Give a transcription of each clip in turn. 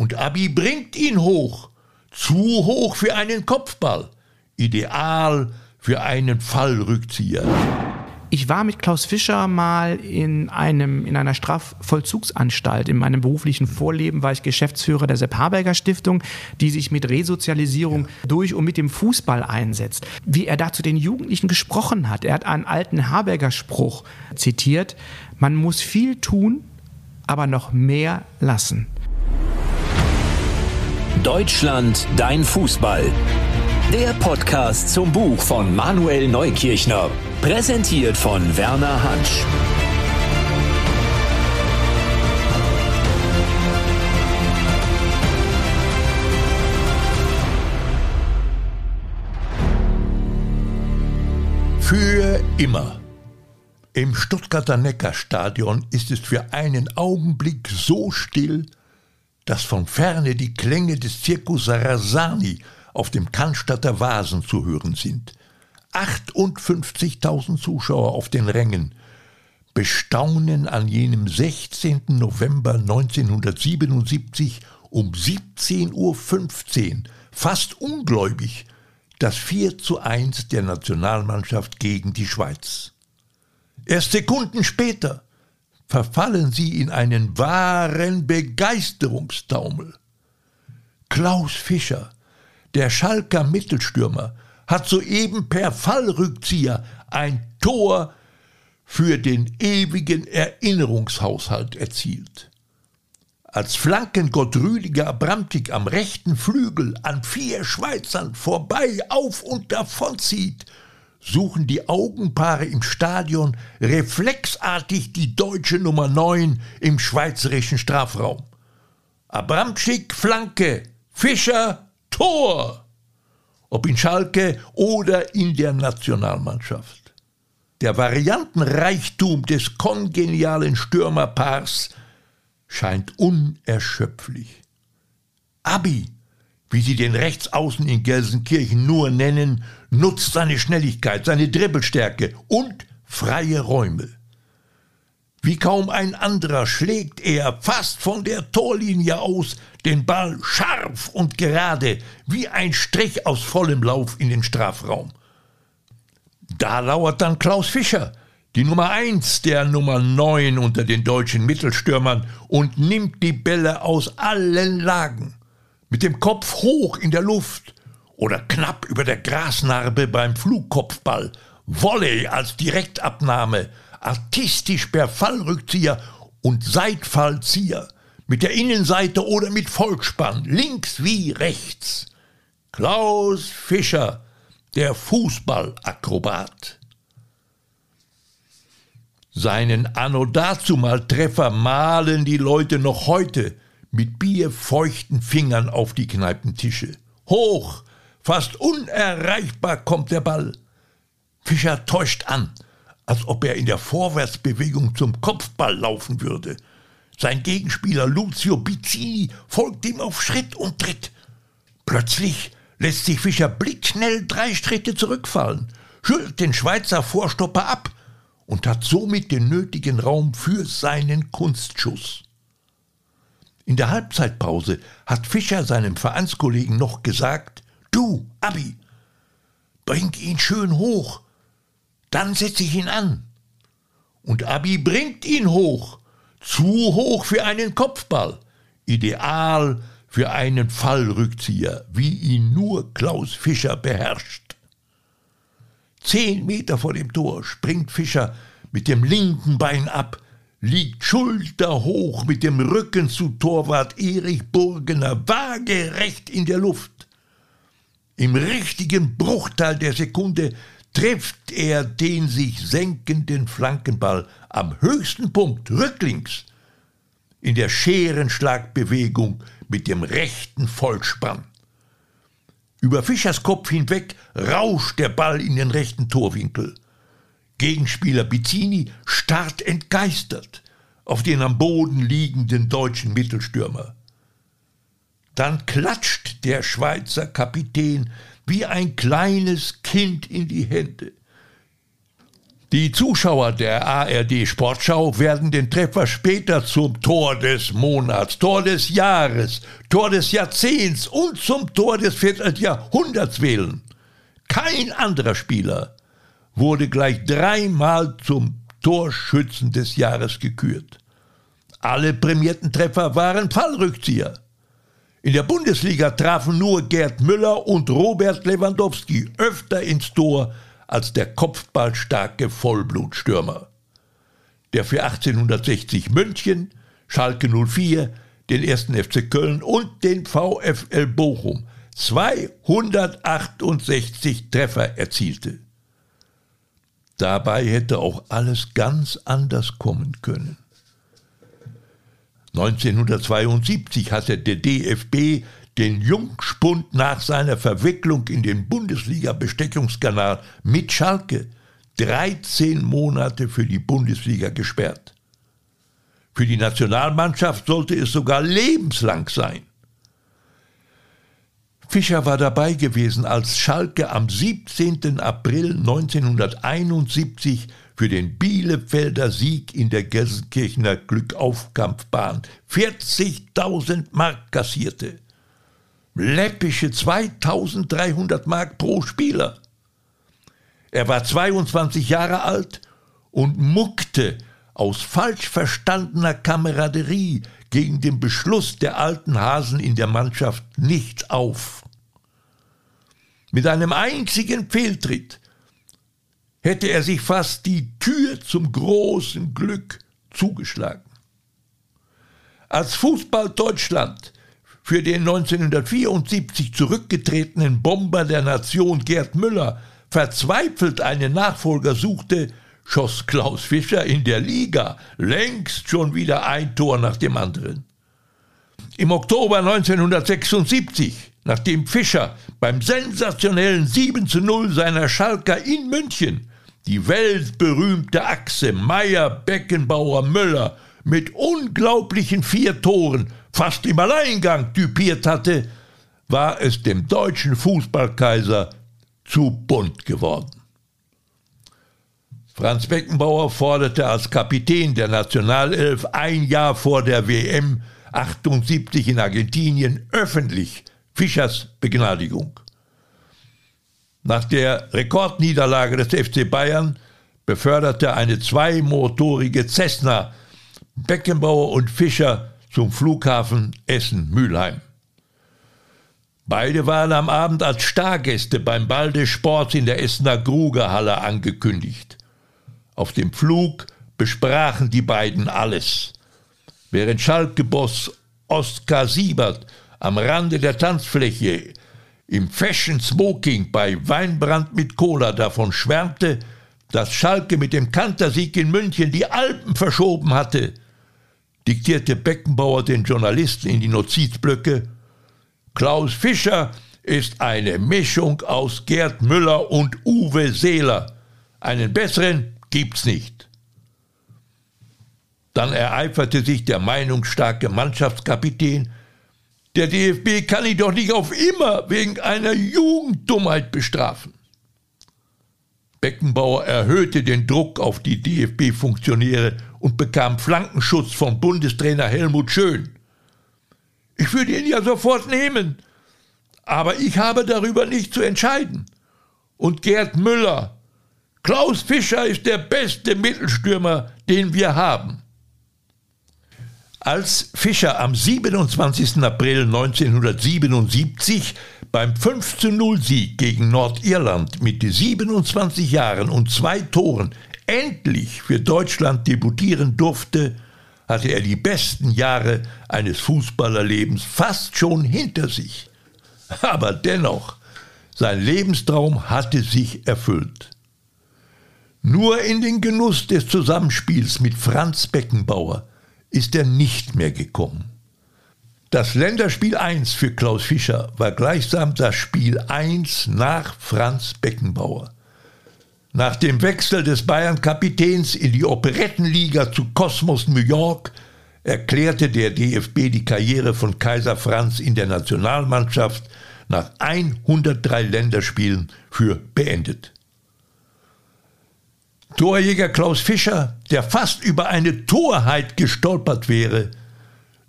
Und Abi bringt ihn hoch. Zu hoch für einen Kopfball. Ideal für einen Fallrückzieher. Ich war mit Klaus Fischer mal in, einem, in einer Strafvollzugsanstalt. In meinem beruflichen Vorleben war ich Geschäftsführer der Sepp Haberger Stiftung, die sich mit Resozialisierung durch und mit dem Fußball einsetzt. Wie er da zu den Jugendlichen gesprochen hat. Er hat einen alten Haberger Spruch zitiert. Man muss viel tun, aber noch mehr lassen. Deutschland, dein Fußball. Der Podcast zum Buch von Manuel Neukirchner. Präsentiert von Werner Hansch. Für immer. Im Stuttgarter Neckarstadion ist es für einen Augenblick so still, dass von ferne die Klänge des Zirkus Sarasani auf dem Cannstatter Vasen zu hören sind. 58.000 Zuschauer auf den Rängen bestaunen an jenem 16. November 1977 um 17.15 Uhr, fast ungläubig, das 4 zu 1 der Nationalmannschaft gegen die Schweiz. Erst Sekunden später verfallen sie in einen wahren Begeisterungstaumel. Klaus Fischer, der Schalker Mittelstürmer hat soeben per Fallrückzieher ein Tor für den ewigen Erinnerungshaushalt erzielt. Als Flankengott Rüdiger Abramtik am rechten Flügel an vier Schweizern vorbei auf und davon zieht, suchen die Augenpaare im Stadion reflexartig die deutsche Nummer 9 im schweizerischen Strafraum. Abramczyk Flanke, Fischer Tor! Ob in Schalke oder in der Nationalmannschaft. Der Variantenreichtum des kongenialen Stürmerpaars scheint unerschöpflich. Abi, wie sie den Rechtsaußen in Gelsenkirchen nur nennen, nutzt seine Schnelligkeit, seine Dribbelstärke und freie Räume. Wie kaum ein anderer schlägt er fast von der Torlinie aus den Ball scharf und gerade wie ein Strich aus vollem Lauf in den Strafraum. Da lauert dann Klaus Fischer, die Nummer eins der Nummer neun unter den deutschen Mittelstürmern und nimmt die Bälle aus allen Lagen. Mit dem Kopf hoch in der Luft oder knapp über der Grasnarbe beim Flugkopfball, Volley als Direktabnahme, artistisch per Fallrückzieher und Seitfallzieher, mit der Innenseite oder mit Vollspann, links wie rechts. Klaus Fischer, der Fußballakrobat. Seinen Anno dazumal Treffer malen die Leute noch heute mit bierfeuchten Fingern auf die Kneipentische. Hoch, fast unerreichbar kommt der Ball. Fischer täuscht an, als ob er in der Vorwärtsbewegung zum Kopfball laufen würde. Sein Gegenspieler Lucio Bizzini folgt ihm auf Schritt und Tritt. Plötzlich lässt sich Fischer blitzschnell drei Schritte zurückfallen, schüttelt den Schweizer Vorstopper ab und hat somit den nötigen Raum für seinen Kunstschuss. In der Halbzeitpause hat Fischer seinem Vereinskollegen noch gesagt, Du, Abi, bring ihn schön hoch, dann setze ich ihn an. Und Abi bringt ihn hoch, zu hoch für einen Kopfball, ideal für einen Fallrückzieher, wie ihn nur Klaus Fischer beherrscht. Zehn Meter vor dem Tor springt Fischer mit dem linken Bein ab, liegt schulterhoch mit dem Rücken zu Torwart Erich Burgener waagerecht in der Luft. Im richtigen Bruchteil der Sekunde trifft er den sich senkenden Flankenball am höchsten Punkt rücklings in der Scherenschlagbewegung mit dem rechten Vollspann. Über Fischers Kopf hinweg rauscht der Ball in den rechten Torwinkel. Gegenspieler Bizzini starrt entgeistert auf den am Boden liegenden deutschen Mittelstürmer. Dann klatscht der Schweizer Kapitän wie ein kleines Kind in die Hände. Die Zuschauer der ARD Sportschau werden den Treffer später zum Tor des Monats, Tor des Jahres, Tor des Jahrzehnts und zum Tor des Vierteljahrhunderts wählen. Kein anderer Spieler wurde gleich dreimal zum Torschützen des Jahres gekürt. Alle prämierten Treffer waren Fallrückzieher. In der Bundesliga trafen nur Gerd Müller und Robert Lewandowski öfter ins Tor als der kopfballstarke Vollblutstürmer, der für 1860 München, Schalke 04, den 1. FC Köln und den VfL Bochum 268 Treffer erzielte. Dabei hätte auch alles ganz anders kommen können. 1972 hatte der DFB den Jungspund nach seiner Verwicklung in den Bundesliga-Bestechungskanal mit Schalke 13 Monate für die Bundesliga gesperrt. Für die Nationalmannschaft sollte es sogar lebenslang sein. Fischer war dabei gewesen, als Schalke am 17. April 1971 für den Bielefelder Sieg in der Gelsenkirchener Glückaufkampfbahn 40.000 Mark kassierte läppische 2300 Mark pro Spieler. Er war 22 Jahre alt und muckte aus falsch verstandener Kameraderie gegen den Beschluss der alten Hasen in der Mannschaft nicht auf. Mit einem einzigen Fehltritt hätte er sich fast die Tür zum großen Glück zugeschlagen. Als Fußball Deutschland für den 1974 zurückgetretenen Bomber der Nation Gerd Müller verzweifelt einen Nachfolger suchte, schoss Klaus Fischer in der Liga längst schon wieder ein Tor nach dem anderen. Im Oktober 1976, nachdem Fischer beim sensationellen 7 zu 0 seiner Schalker in München die weltberühmte Achse Meier-Beckenbauer-Müller mit unglaublichen vier Toren fast im Alleingang typiert hatte, war es dem deutschen Fußballkaiser zu bunt geworden. Franz Beckenbauer forderte als Kapitän der Nationalelf ein Jahr vor der WM 78 in Argentinien öffentlich Fischers Begnadigung. Nach der Rekordniederlage des FC Bayern beförderte eine zweimotorige Cessna Beckenbauer und Fischer zum Flughafen Essen-Mülheim. Beide waren am Abend als Stargäste beim Ball des Sports in der Essener Grugerhalle angekündigt. Auf dem Flug besprachen die beiden alles. Während Schalke-Boss Oskar Siebert am Rande der Tanzfläche im Fashion Smoking bei Weinbrand mit Cola davon schwärmte, dass Schalke mit dem Kantersieg in München die Alpen verschoben hatte, diktierte Beckenbauer den Journalisten in die Notizblöcke, Klaus Fischer ist eine Mischung aus Gerd Müller und Uwe Seeler. Einen besseren gibt's nicht. Dann ereiferte sich der meinungsstarke Mannschaftskapitän, der DFB kann ihn doch nicht auf immer wegen einer Jugenddummheit bestrafen. Beckenbauer erhöhte den Druck auf die DFB-Funktionäre und bekam Flankenschutz von Bundestrainer Helmut Schön. Ich würde ihn ja sofort nehmen, aber ich habe darüber nicht zu entscheiden. Und Gerd Müller, Klaus Fischer ist der beste Mittelstürmer, den wir haben. Als Fischer am 27. April 1977 beim 5-0-Sieg gegen Nordirland mit 27 Jahren und zwei Toren endlich für Deutschland debütieren durfte, hatte er die besten Jahre eines Fußballerlebens fast schon hinter sich. Aber dennoch, sein Lebenstraum hatte sich erfüllt. Nur in den Genuss des Zusammenspiels mit Franz Beckenbauer ist er nicht mehr gekommen. Das Länderspiel 1 für Klaus Fischer war gleichsam das Spiel 1 nach Franz Beckenbauer. Nach dem Wechsel des Bayern-Kapitäns in die Operettenliga zu Kosmos New York erklärte der DFB die Karriere von Kaiser Franz in der Nationalmannschaft nach 103 Länderspielen für beendet. Torjäger Klaus Fischer, der fast über eine Torheit gestolpert wäre,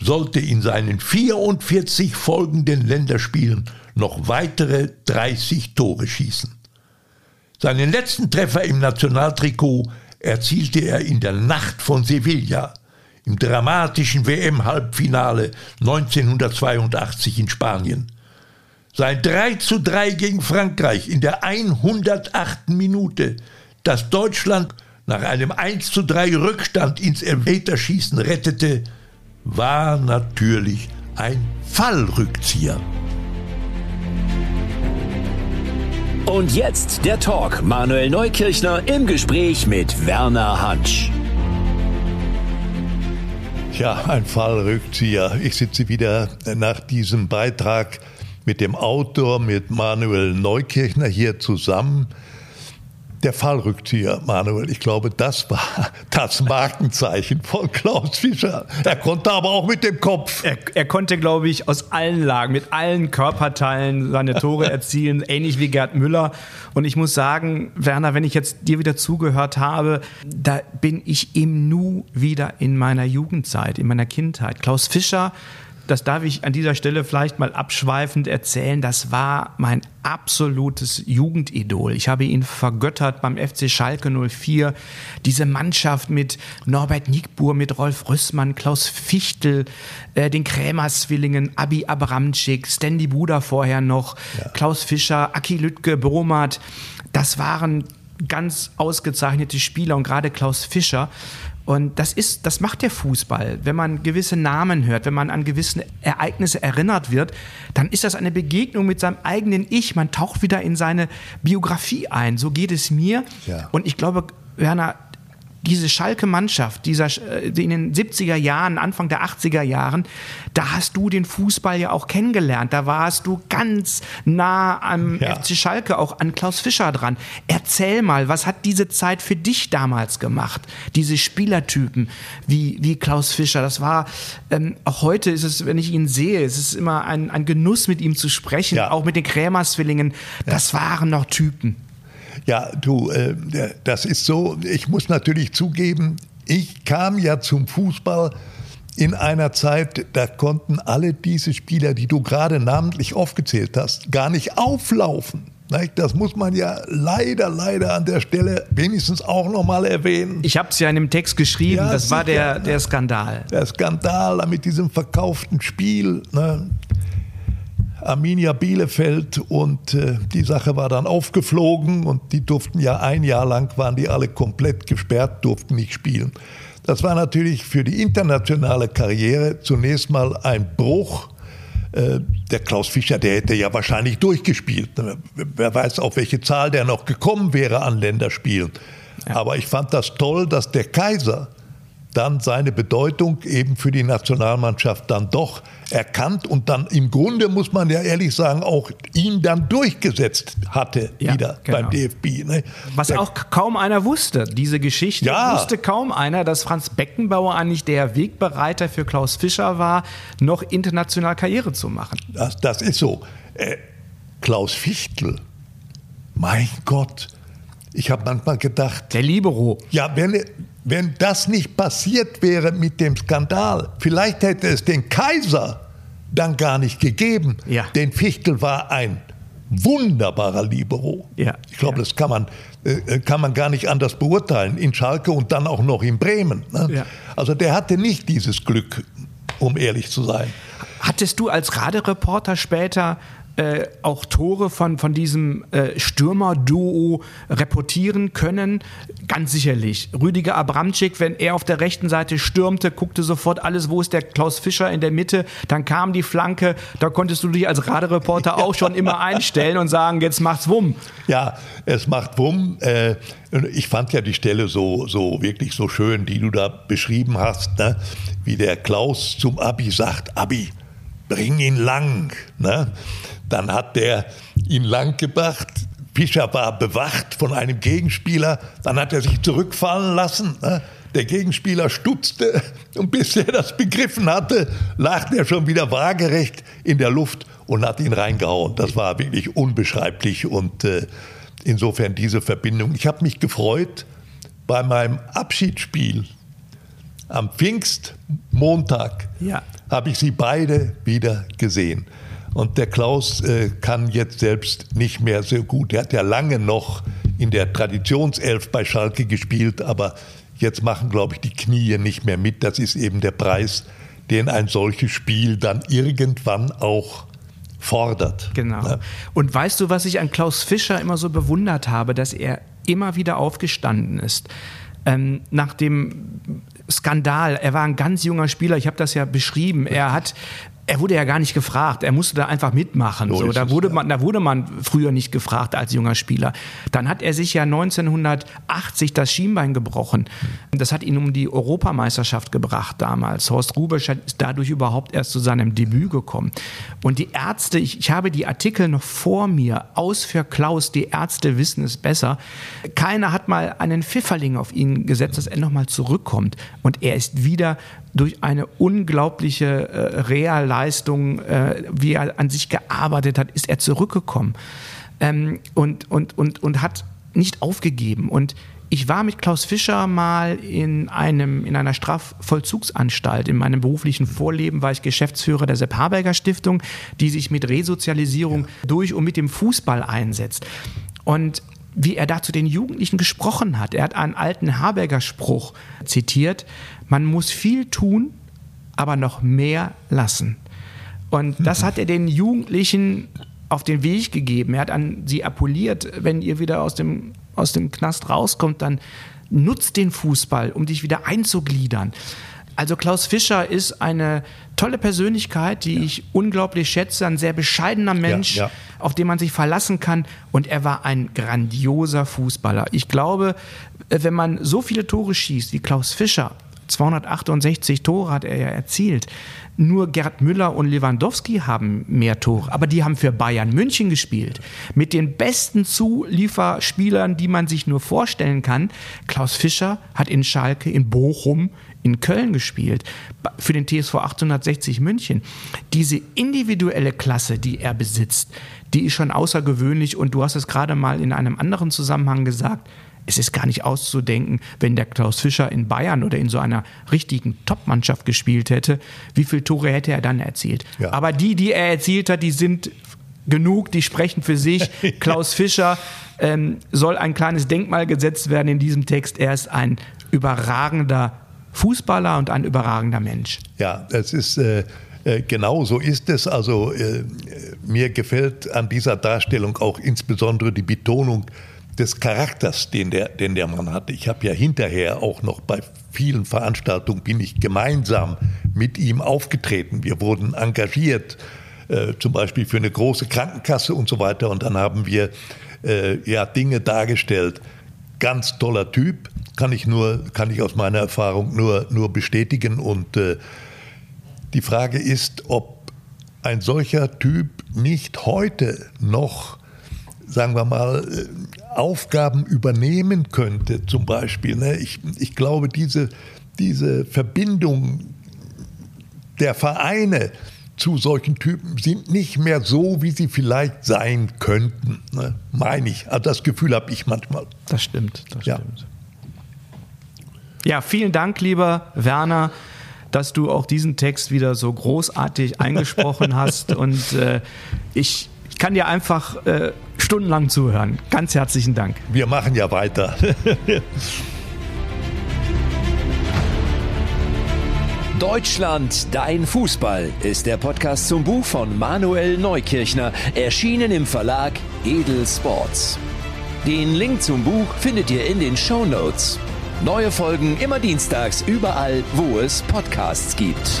sollte in seinen 44 folgenden Länderspielen noch weitere 30 Tore schießen. Seinen letzten Treffer im Nationaltrikot erzielte er in der Nacht von Sevilla im dramatischen WM-Halbfinale 1982 in Spanien. Sein 3 zu 3 gegen Frankreich in der 108. Minute, das Deutschland nach einem 1 zu 3 Rückstand ins Elfmeterschießen rettete, war natürlich ein Fallrückzieher. Und jetzt der Talk. Manuel Neukirchner im Gespräch mit Werner Hansch. Ja, ein Fallrückzieher. Ich sitze wieder nach diesem Beitrag mit dem Autor, mit Manuel Neukirchner hier zusammen der Fallrückzieher, Manuel, ich glaube, das war das Markenzeichen von Klaus Fischer. Er konnte aber auch mit dem Kopf. Er, er konnte, glaube ich, aus allen Lagen, mit allen Körperteilen seine Tore erzielen, ähnlich wie Gerd Müller. Und ich muss sagen, Werner, wenn ich jetzt dir wieder zugehört habe, da bin ich im Nu wieder in meiner Jugendzeit, in meiner Kindheit. Klaus Fischer das darf ich an dieser Stelle vielleicht mal abschweifend erzählen, das war mein absolutes Jugendidol. Ich habe ihn vergöttert beim FC Schalke 04. Diese Mannschaft mit Norbert Nickbur, mit Rolf Rüssmann, Klaus Fichtel, äh, den Krämer-Zwillingen, Abi Abramczyk, Stanley Buda vorher noch, ja. Klaus Fischer, Aki Lüttke, Bromat. Das waren ganz ausgezeichnete Spieler und gerade Klaus Fischer. Und das ist, das macht der Fußball. Wenn man gewisse Namen hört, wenn man an gewisse Ereignisse erinnert wird, dann ist das eine Begegnung mit seinem eigenen Ich. Man taucht wieder in seine Biografie ein. So geht es mir. Ja. Und ich glaube, Werner, diese Schalke-Mannschaft, dieser, äh, in den 70er Jahren, Anfang der 80er Jahren, da hast du den Fußball ja auch kennengelernt. Da warst du ganz nah am ja. FC Schalke, auch an Klaus Fischer dran. Erzähl mal, was hat diese Zeit für dich damals gemacht? Diese Spielertypen wie, wie Klaus Fischer, das war, ähm, auch heute ist es, wenn ich ihn sehe, es ist immer ein, ein Genuss, mit ihm zu sprechen, ja. auch mit den Krämerswillingen. Das ja. waren noch Typen. Ja, du, äh, das ist so. Ich muss natürlich zugeben, ich kam ja zum Fußball in einer Zeit, da konnten alle diese Spieler, die du gerade namentlich aufgezählt hast, gar nicht auflaufen. Das muss man ja leider, leider an der Stelle wenigstens auch nochmal erwähnen. Ich habe es ja in dem Text geschrieben, ja, das war der, der Skandal. Der Skandal mit diesem verkauften Spiel. Ne? Arminia Bielefeld und äh, die Sache war dann aufgeflogen und die durften ja ein Jahr lang, waren die alle komplett gesperrt, durften nicht spielen. Das war natürlich für die internationale Karriere zunächst mal ein Bruch. Äh, der Klaus Fischer, der hätte ja wahrscheinlich durchgespielt. Wer weiß, auf welche Zahl der noch gekommen wäre an Länderspielen. Ja. Aber ich fand das toll, dass der Kaiser dann seine Bedeutung eben für die Nationalmannschaft dann doch erkannt und dann im Grunde, muss man ja ehrlich sagen, auch ihn dann durchgesetzt hatte ja, wieder genau. beim DFB. Ne? Was der, auch kaum einer wusste, diese Geschichte ja. wusste kaum einer, dass Franz Beckenbauer eigentlich der Wegbereiter für Klaus Fischer war, noch international Karriere zu machen. Das, das ist so. Äh, Klaus Fichtel, mein Gott, ich habe manchmal gedacht. Der Libero. Ja, wenn, wenn das nicht passiert wäre mit dem Skandal, vielleicht hätte es den Kaiser dann gar nicht gegeben. Ja. Denn Fichtel war ein wunderbarer Libero. Ja. Ich glaube, ja. das kann man, äh, kann man gar nicht anders beurteilen. In Schalke und dann auch noch in Bremen. Ne? Ja. Also der hatte nicht dieses Glück, um ehrlich zu sein. Hattest du als Radereporter später äh, auch Tore von, von diesem äh, Stürmer-Duo reportieren können? Ganz sicherlich. Rüdiger Abramczyk, wenn er auf der rechten Seite stürmte, guckte sofort alles, wo ist der Klaus Fischer in der Mitte, dann kam die Flanke, da konntest du dich als Radereporter auch schon immer einstellen und sagen, jetzt macht's Wumm. Ja, es macht Wumm. Äh, ich fand ja die Stelle so, so wirklich so schön, die du da beschrieben hast, ne? wie der Klaus zum Abi sagt, Abi, bring ihn lang. Ne? Dann hat der ihn lang gebracht. Fischer war bewacht von einem Gegenspieler. Dann hat er sich zurückfallen lassen. Ne? Der Gegenspieler stutzte und bis er das begriffen hatte, lag er schon wieder waagerecht in der Luft und hat ihn reingehauen. Das war wirklich unbeschreiblich und äh, insofern diese Verbindung. Ich habe mich gefreut, bei meinem Abschiedsspiel am Pfingstmontag Ja. habe ich sie beide wieder gesehen. Und der Klaus äh, kann jetzt selbst nicht mehr so gut. Er hat ja lange noch in der Traditionself bei Schalke gespielt, aber jetzt machen, glaube ich, die Knie nicht mehr mit. Das ist eben der Preis, den ein solches Spiel dann irgendwann auch fordert. Genau. Ja. Und weißt du, was ich an Klaus Fischer immer so bewundert habe, dass er immer wieder aufgestanden ist. Ähm, nach dem Skandal, er war ein ganz junger Spieler, ich habe das ja beschrieben, er hat er wurde ja gar nicht gefragt, er musste da einfach mitmachen. So So, da, wurde man, da wurde man früher nicht gefragt als junger Spieler. Dann hat er sich ja 1980 das Schienbein gebrochen. Das hat ihn um die Europameisterschaft gebracht damals. Horst Rubesch ist dadurch überhaupt erst zu seinem Debüt gekommen. Und die Ärzte, ich, ich habe die Artikel noch vor mir, aus für Klaus, die Ärzte wissen es besser. Keiner hat mal einen Pfifferling auf ihn gesetzt, dass er nochmal zurückkommt. Und er ist wieder durch eine unglaubliche äh, Realleistung, äh, wie er an sich gearbeitet hat, ist er zurückgekommen ähm, und, und, und, und hat nicht aufgegeben. Und ich war mit Klaus Fischer mal in, einem, in einer Strafvollzugsanstalt. In meinem beruflichen Vorleben war ich Geschäftsführer der Sepp Harberger Stiftung, die sich mit Resozialisierung durch und mit dem Fußball einsetzt. Und wie er da zu den Jugendlichen gesprochen hat. Er hat einen alten Haberger Spruch zitiert, man muss viel tun, aber noch mehr lassen. Und das hat er den Jugendlichen auf den Weg gegeben. Er hat an sie appelliert, wenn ihr wieder aus dem, aus dem Knast rauskommt, dann nutzt den Fußball, um dich wieder einzugliedern. Also Klaus Fischer ist eine tolle Persönlichkeit, die ich unglaublich schätze, ein sehr bescheidener Mensch, ja. auf den man sich verlassen kann. Und er war ein grandioser Fußballer. Ich glaube, wenn man so viele Tore schießt wie Klaus Fischer, 268 Tore hat er ja erzielt. Nur Gerd Müller und Lewandowski haben mehr Tore, aber die haben für Bayern München gespielt. Mit den besten Zulieferspielern, die man sich nur vorstellen kann. Klaus Fischer hat in Schalke, in Bochum, in Köln gespielt, für den TSV 860 München. Diese individuelle Klasse, die er besitzt, die ist schon außergewöhnlich und du hast es gerade mal in einem anderen Zusammenhang gesagt, es ist gar nicht auszudenken, wenn der Klaus Fischer in Bayern oder in so einer richtigen Top-Mannschaft gespielt hätte, wie viele Tore hätte er dann erzielt. Ja. Aber die, die er erzielt hat, die sind genug, die sprechen für sich. Klaus Fischer ähm, soll ein kleines Denkmal gesetzt werden in diesem Text. Er ist ein überragender Fußballer und ein überragender Mensch. Ja, das ist äh, äh, genau so ist es. Also äh, mir gefällt an dieser Darstellung auch insbesondere die Betonung des Charakters, den der, den der Mann hatte. Ich habe ja hinterher auch noch bei vielen Veranstaltungen bin ich gemeinsam mit ihm aufgetreten. Wir wurden engagiert, äh, zum Beispiel für eine große Krankenkasse und so weiter. Und dann haben wir äh, ja Dinge dargestellt. Ganz toller Typ, kann ich nur, kann ich aus meiner Erfahrung nur, nur bestätigen. Und äh, die Frage ist, ob ein solcher Typ nicht heute noch, sagen wir mal, äh, Aufgaben übernehmen könnte, zum Beispiel. Ne? Ich, ich glaube, diese, diese Verbindung der Vereine zu solchen Typen sind nicht mehr so, wie sie vielleicht sein könnten. Ne? Meine ich. Also das Gefühl habe ich manchmal. Das stimmt, das Ja. stimmt. Ja, vielen Dank, lieber Werner, dass du auch diesen Text wieder so großartig eingesprochen hast. Und äh, ich, ich kann dir einfach äh, stundenlang zuhören. Ganz herzlichen Dank. Wir machen ja weiter. Deutschland, dein Fußball ist der Podcast zum Buch von Manuel Neukirchner, erschienen im Verlag Edel Sports. Den Link zum Buch findet ihr in den Show Notes. Neue Folgen immer dienstags überall, wo es Podcasts gibt.